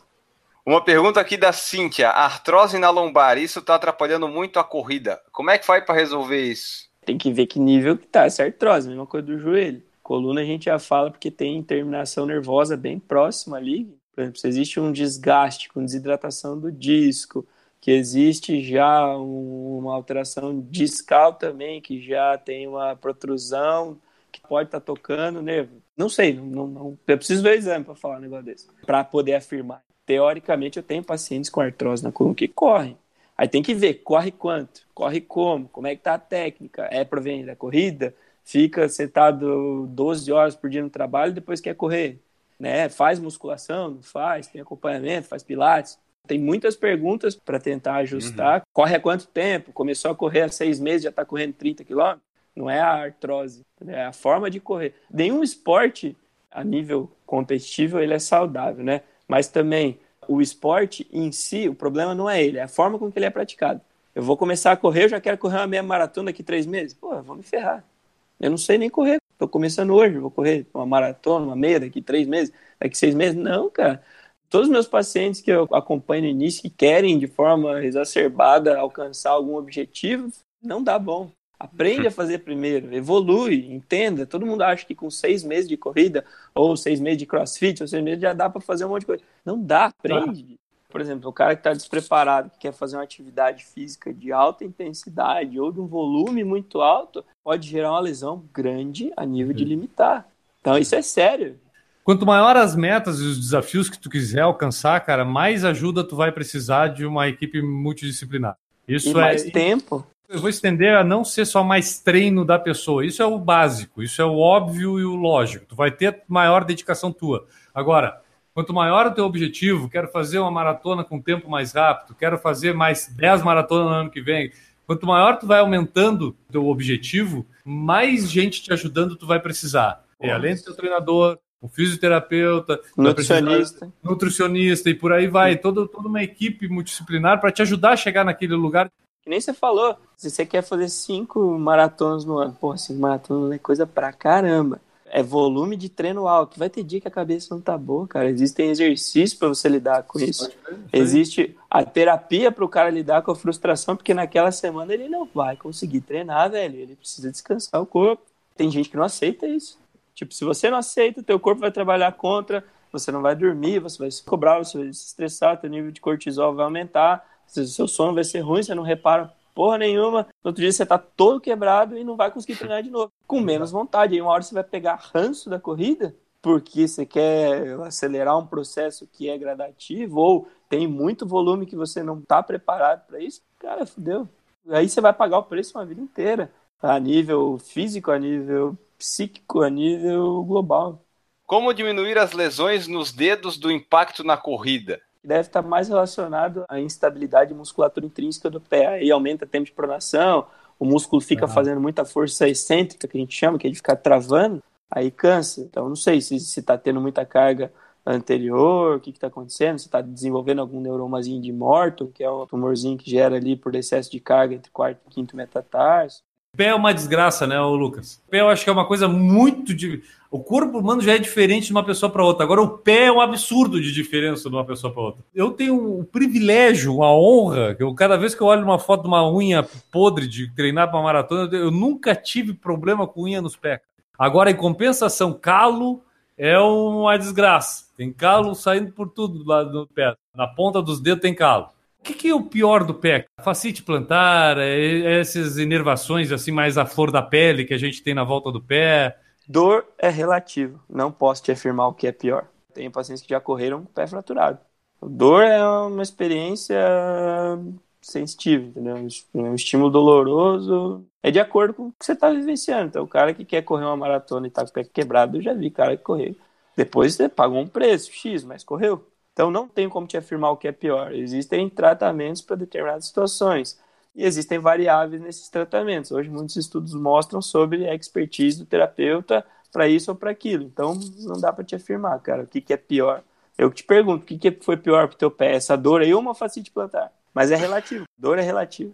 Uma pergunta aqui da Cíntia. Artrose na lombar, isso tá atrapalhando muito a corrida. Como é que faz para resolver isso? Tem que ver que nível que tá essa artrose, mesma coisa do joelho. Coluna a gente já fala porque tem terminação nervosa bem próxima ali. Por exemplo, se existe um desgaste com desidratação do disco, que existe já um- uma alteração discal também, que já tem uma protrusão, que pode estar tocando o nervo. Não sei, não, não- eu preciso ver o exame para falar um negócio desse, para poder afirmar. Teoricamente, eu tenho pacientes com artrose na coluna que correm. Aí tem que ver, corre quanto, corre como, como é que tá a técnica, é proveniente da corrida, fica sentado 12 horas por dia no trabalho e depois quer correr, né? Faz musculação, não faz, tem acompanhamento, faz pilates. Tem muitas perguntas para tentar ajustar. Corre há quanto tempo? Começou a correr há seis meses, já está correndo 30 quilômetros? Não é a artrose, é a forma de correr. Nenhum esporte, a nível competitivo, ele é saudável, né? Mas também o esporte em si, o problema não é ele, é a forma com que ele é praticado. Eu vou começar a correr, eu já quero correr uma meia maratona daqui três meses. Pô, vou me ferrar. Eu não sei nem correr. Estou começando hoje, vou correr uma maratona, uma meia daqui três meses, daqui seis meses. Não, cara. Todos os meus pacientes que eu acompanho no início que querem de forma exacerbada alcançar algum objetivo, não dá bom. Aprende a fazer primeiro, evolui, entenda. Todo mundo acha que com seis meses de corrida, ou seis meses de crossfit, ou seis meses já dá para fazer um monte de coisa. Não dá, aprende. Por exemplo, o cara que está despreparado, que quer fazer uma atividade física de alta intensidade ou de um volume muito alto, pode gerar uma lesão grande a nível de limitar. Então, isso é sério. Quanto maior as metas e os desafios que tu quiser alcançar, cara, mais ajuda tu vai precisar de uma equipe multidisciplinar. Isso e é. mais tempo. Eu vou estender a não ser só mais treino da pessoa. Isso é o básico, isso é o óbvio e o lógico. Tu vai ter maior dedicação tua. Agora, quanto maior o teu objetivo, quero fazer uma maratona com tempo mais rápido, quero fazer mais 10 maratonas no ano que vem. Quanto maior tu vai aumentando o teu objetivo, mais gente te ajudando tu vai precisar. E além do teu treinador, o fisioterapeuta, Nutricionista. nutricionista e por aí vai, toda, toda uma equipe multidisciplinar para te ajudar a chegar naquele lugar. Que nem você falou, se você quer fazer cinco maratonas no ano, porra, cinco maratonas é coisa pra caramba. É volume de treino alto. Vai ter dia que a cabeça não tá boa, cara. Existem exercícios para você lidar com isso. Existe a terapia para o cara lidar com a frustração, porque naquela semana ele não vai conseguir treinar, velho. Ele precisa descansar o corpo. Tem gente que não aceita isso. Tipo, se você não aceita, teu corpo vai trabalhar contra, você não vai dormir, você vai se cobrar, você vai se estressar, teu nível de cortisol vai aumentar, seu sono vai ser ruim, você não repara porra nenhuma. No outro dia você tá todo quebrado e não vai conseguir treinar de novo. Com menos vontade. Aí uma hora você vai pegar ranço da corrida, porque você quer acelerar um processo que é gradativo, ou tem muito volume que você não tá preparado para isso. Cara, fudeu. Aí você vai pagar o preço uma vida inteira. A nível físico, a nível psíquico, a nível global. Como diminuir as lesões nos dedos do impacto na corrida? Deve estar mais relacionado à instabilidade musculatura intrínseca do pé. Aí aumenta o tempo de pronação, o músculo fica Ah. fazendo muita força excêntrica, que a gente chama, que é de ficar travando, aí cansa. Então, não sei se está tendo muita carga anterior, o que está acontecendo, se está desenvolvendo algum neuromazinho de morto, que é um tumorzinho que gera ali por excesso de carga entre quarto e quinto metatarso. Pé é uma desgraça, né, Lucas? Pé eu acho que é uma coisa muito. De... O corpo humano já é diferente de uma pessoa para outra. Agora, o pé é um absurdo de diferença de uma pessoa para outra. Eu tenho o privilégio, a honra, que eu, cada vez que eu olho uma foto de uma unha podre de treinar para maratona, eu nunca tive problema com unha nos pés. Agora, em compensação, calo é uma desgraça. Tem calo saindo por tudo do lado do pé. Na ponta dos dedos tem calo. Que, que, é o pior do pé? Facite plantar, é, essas inervações assim mais à flor da pele que a gente tem na volta do pé. Dor é relativo. Não posso te afirmar o que é pior. Tenho pacientes que já correram com o pé fraturado. Dor é uma experiência sensitiva, entendeu? Um estímulo doloroso. É de acordo com o que você está vivenciando. Então, o cara que quer correr uma maratona e está com o pé quebrado, eu já vi cara que correu. Depois você pagou um preço, X, mas correu. Então não tenho como te afirmar o que é pior. Existem tratamentos para determinadas situações. e existem variáveis nesses tratamentos. Hoje, muitos estudos mostram sobre a expertise do terapeuta para isso ou para aquilo. Então, não dá para te afirmar, cara, o que, que é pior. Eu te pergunto, o que, que foi pior para o teu pé? Essa dor aí ou uma facite plantar? Mas é relativo, dor é relativa.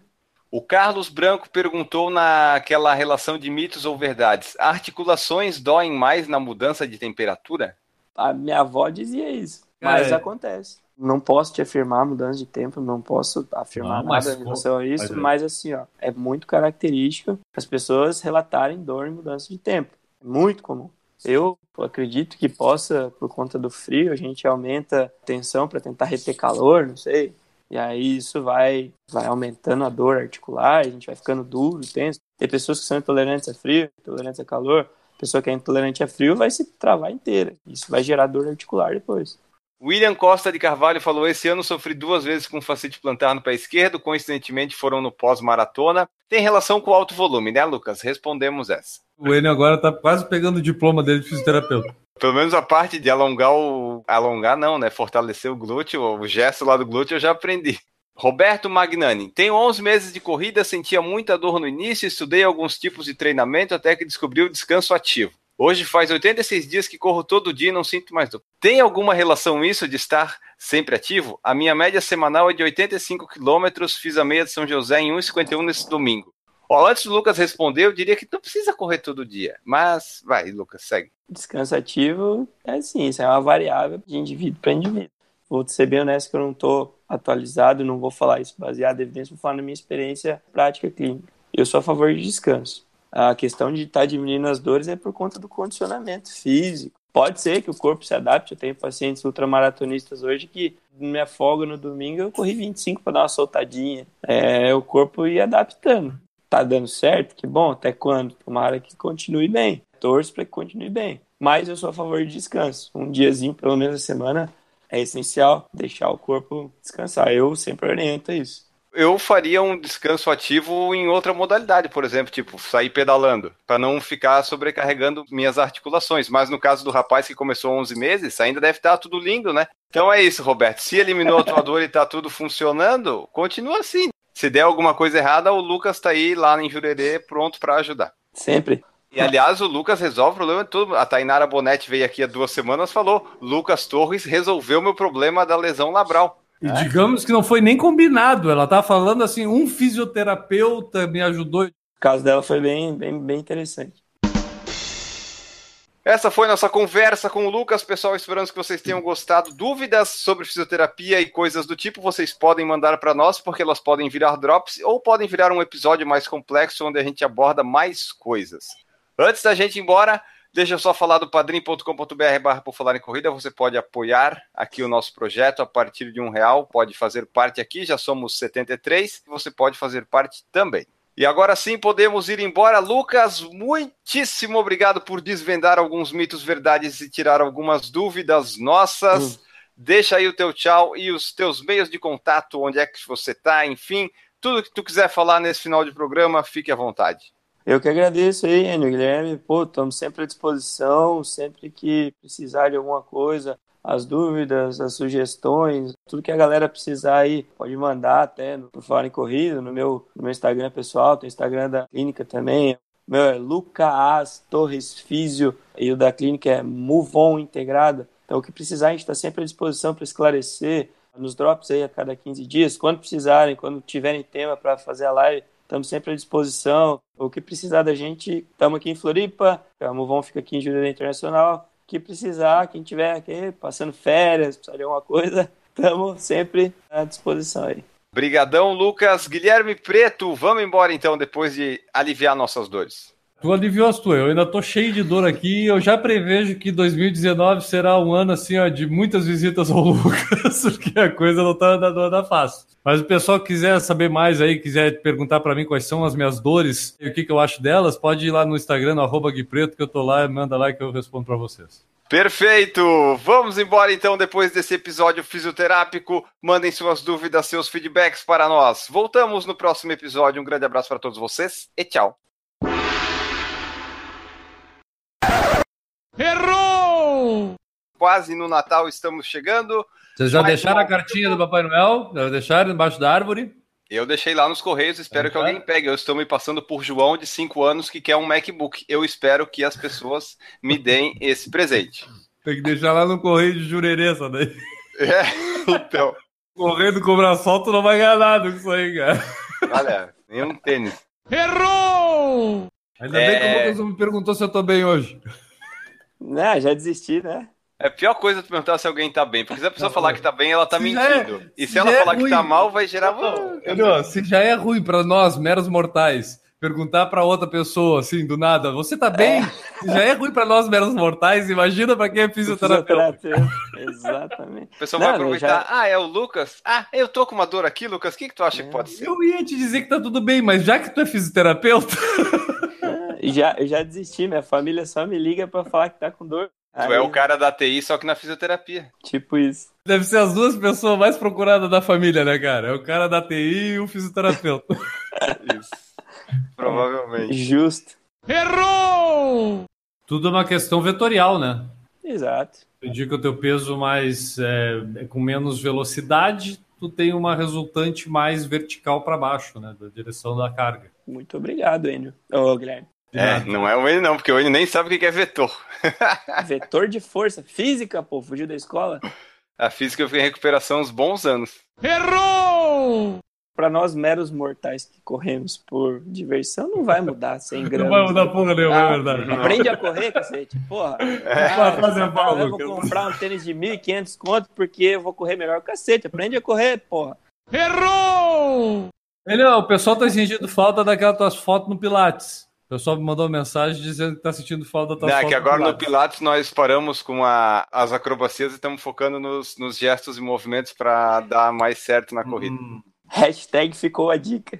O Carlos Branco perguntou naquela relação de mitos ou verdades: articulações doem mais na mudança de temperatura? A minha avó dizia isso, mas é. acontece. Não posso te afirmar mudança de tempo, não posso afirmar não, nada em relação a isso, mas, é. mas, assim, ó, é muito característico as pessoas relatarem dor em mudança de tempo. É muito comum. Eu acredito que possa, por conta do frio, a gente aumenta a tensão para tentar reter calor, não sei. E aí isso vai, vai aumentando a dor articular, a gente vai ficando duro, tenso. Tem pessoas que são intolerantes a frio, intolerantes a calor. A pessoa que é intolerante a frio vai se travar inteira. Isso vai gerar dor articular depois. William Costa de Carvalho falou: Esse ano sofri duas vezes com facite plantar no pé esquerdo, coincidentemente foram no pós-maratona. Tem relação com o alto volume, né, Lucas? Respondemos essa. O William agora tá quase pegando o diploma dele de fisioterapeuta. Pelo menos a parte de alongar o. Alongar não, né? Fortalecer o glúteo, o gesto lá do glúteo eu já aprendi. Roberto Magnani. Tenho 11 meses de corrida, sentia muita dor no início, estudei alguns tipos de treinamento até que descobri o descanso ativo. Hoje faz 86 dias que corro todo dia e não sinto mais dor. Tem alguma relação isso de estar sempre ativo? A minha média semanal é de 85 quilômetros, fiz a meia de São José em 1,51 nesse domingo. Ó, antes do Lucas responder, eu diria que não precisa correr todo dia. Mas vai, Lucas, segue. Descanso ativo é assim, isso é uma variável de indivíduo para indivíduo. Vou ser bem honesto que eu não estou atualizado, não vou falar isso baseado em evidência, vou falar na minha experiência prática clínica. Eu sou a favor de descanso a questão de estar tá diminuindo as dores é por conta do condicionamento físico. Pode ser que o corpo se adapte. Eu tenho pacientes ultramaratonistas hoje que, minha folga no domingo, eu corri 25 para dar uma soltadinha. É, o corpo ia adaptando. Tá dando certo? Que bom. Até quando? Tomara que continue bem. Torço para que continue bem. Mas eu sou a favor de descanso. Um diazinho, pelo menos a semana, é essencial deixar o corpo descansar. Eu sempre oriento isso eu faria um descanso ativo em outra modalidade, por exemplo, tipo, sair pedalando, para não ficar sobrecarregando minhas articulações. Mas no caso do rapaz que começou 11 meses, ainda deve estar tudo lindo, né? Então é isso, Roberto. Se eliminou a tua dor e tá tudo funcionando, continua assim. Se der alguma coisa errada, o Lucas tá aí lá em Jurerê pronto para ajudar. Sempre. E aliás, o Lucas resolve o problema de tudo. A Tainara Bonetti veio aqui há duas semanas falou: Lucas Torres resolveu meu problema da lesão labral. E digamos que não foi nem combinado. Ela tá falando assim, um fisioterapeuta me ajudou. O caso dela foi bem, bem, bem interessante. Essa foi nossa conversa com o Lucas. Pessoal, esperamos que vocês tenham gostado. Dúvidas sobre fisioterapia e coisas do tipo, vocês podem mandar para nós, porque elas podem virar drops ou podem virar um episódio mais complexo, onde a gente aborda mais coisas. Antes da gente ir embora, Deixa eu só falar do padrim.com.br barra por falar em corrida. Você pode apoiar aqui o nosso projeto a partir de um real. Pode fazer parte aqui, já somos 73. Você pode fazer parte também. E agora sim podemos ir embora. Lucas, muitíssimo obrigado por desvendar alguns mitos, verdades e tirar algumas dúvidas nossas. Hum. Deixa aí o teu tchau e os teus meios de contato, onde é que você está, enfim, tudo que tu quiser falar nesse final de programa, fique à vontade. Eu que agradeço aí, Enio, Guilherme. Pô, estamos sempre à disposição, sempre que precisar de alguma coisa, as dúvidas, as sugestões, tudo que a galera precisar aí, pode mandar até no Falar em Corrida, no meu, no meu Instagram pessoal, tem o Instagram da clínica também. O meu é Lucas Torres Físio e o da clínica é Move On Integrada. Então, o que precisar, a gente está sempre à disposição para esclarecer nos drops aí a cada 15 dias. Quando precisarem, quando tiverem tema para fazer a live, estamos sempre à disposição. O que precisar da gente, estamos aqui em Floripa, a Movon fica aqui em Jurerê Internacional. O que precisar, quem tiver aqui passando férias, precisar de alguma coisa, estamos sempre à disposição aí. Brigadão, Lucas. Guilherme Preto, vamos embora então, depois de aliviar nossas dores. Tu aliviou as tuas. Eu ainda tô cheio de dor aqui. Eu já prevejo que 2019 será um ano assim, ó, de muitas visitas ao Lucas, porque a coisa não tá andando fácil. Mas o pessoal que quiser saber mais aí, quiser perguntar para mim quais são as minhas dores e o que, que eu acho delas, pode ir lá no Instagram, no Guipreto, que eu tô lá, manda lá que eu respondo para vocês. Perfeito! Vamos embora então depois desse episódio fisioterápico. Mandem suas dúvidas, seus feedbacks para nós. Voltamos no próximo episódio. Um grande abraço para todos vocês e tchau! Errou! Quase no Natal estamos chegando. Vocês já deixaram a cartinha do Papai Noel? Já deixaram embaixo da árvore? Eu deixei lá nos Correios, espero que alguém pegue. Eu estou me passando por João de 5 anos que quer um MacBook. Eu espero que as pessoas me deem esse presente. Tem que deixar lá no correio de jurerê, essa daí. É, então. Correio do cobrar sol, tu não vai ganhar nada com isso aí, cara. Olha, nenhum tênis. Ainda bem que É. o Lucas não me perguntou se eu tô bem hoje. Né, já desisti, né? É a pior coisa tu perguntar se alguém tá bem, porque se a pessoa falar que tá bem, ela tá Se é- mentindo. e se se ela é falar que tá mal, vai gerar. Entendeu? Se já é ruim pra nós, meros mortais, perguntar pra outra pessoa, assim, do nada, você tá bem? Se já é ruim pra nós, meros mortais, imagina pra quem é fisioterapeuta. Exatamente. A pessoa Não, vai aproveitar. já- Ah, é o Lucas? Ah, eu tô com uma dor aqui, Lucas. O que, que tu acha que pode ser? Eu ia te dizer que tá tudo bem, mas já que tu é fisioterapeuta, Já, eu já desisti, minha família só me liga pra falar que tá com dor. Tu é o cara da TI, só que na fisioterapia. Tipo isso. deve ser as duas pessoas mais procuradas da família, né, cara? É o cara da TI e o fisioterapeuta. Isso. Provavelmente. Justo. Tudo é uma questão vetorial, né? Exato. Tu indica o teu peso mais é, é com menos velocidade, tu tem uma resultante mais vertical para baixo, né? Da direção da carga. Muito obrigado, Enio. Ô, Guilherme. É, não é o N não, porque o N nem sabe o que é vetor. Vetor de força. Física, pô. Fugiu da escola. A física eu fiquei em recuperação uns bons anos. Pra nós meros mortais que corremos por diversão, não vai mudar 100 Não gramas. vai mudar porra nenhuma, Ah, é verdade. Aprende a correr, cacete. Porra. Vai fazer Ah, mal, eu vou comprar um tênis de 1.500 conto porque eu vou correr melhor. Cacete, aprende a correr, porra. Ele, ó, o pessoal tá sentindo falta daquelas tuas fotos no Pilates. O pessoal me mandou uma mensagem dizendo que tá sentindo falta da tua Não, é que agora no Pilates. Pilates nós paramos com a- as acrobacias e estamos focando nos, nos gestos e movimentos para dar mais certo na corrida. Hum. Hashtag ficou a dica.